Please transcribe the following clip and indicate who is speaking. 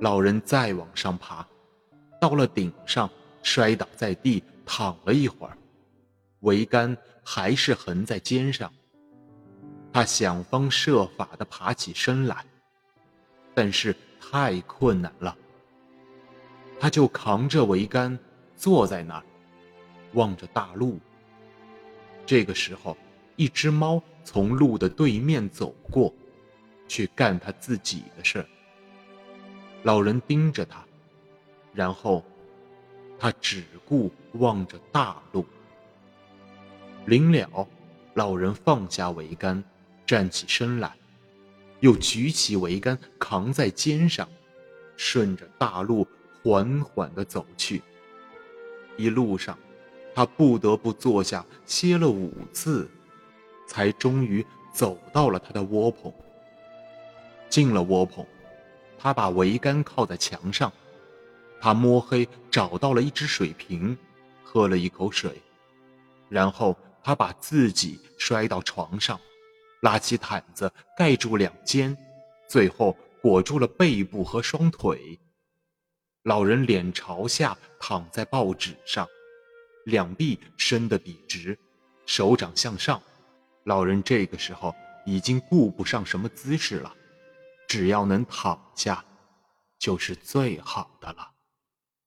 Speaker 1: 老人再往上爬，到了顶上，摔倒在地，躺了一会儿，桅杆还是横在肩上。他想方设法地爬起身来，但是太困难了。他就扛着桅杆坐在那儿，望着大路。这个时候，一只猫从路的对面走过，去干他自己的事儿。老人盯着他，然后他只顾望着大路。临了，老人放下桅杆，站起身来，又举起桅杆扛在肩上，顺着大路缓缓地走去。一路上，他不得不坐下歇了五次，才终于走到了他的窝棚。进了窝棚。他把桅杆靠在墙上，他摸黑找到了一只水瓶，喝了一口水，然后他把自己摔到床上，拉起毯子盖住两肩，最后裹住了背部和双腿。老人脸朝下躺在报纸上，两臂伸得笔直，手掌向上。老人这个时候已经顾不上什么姿势了。只要能躺下，就是最好的了。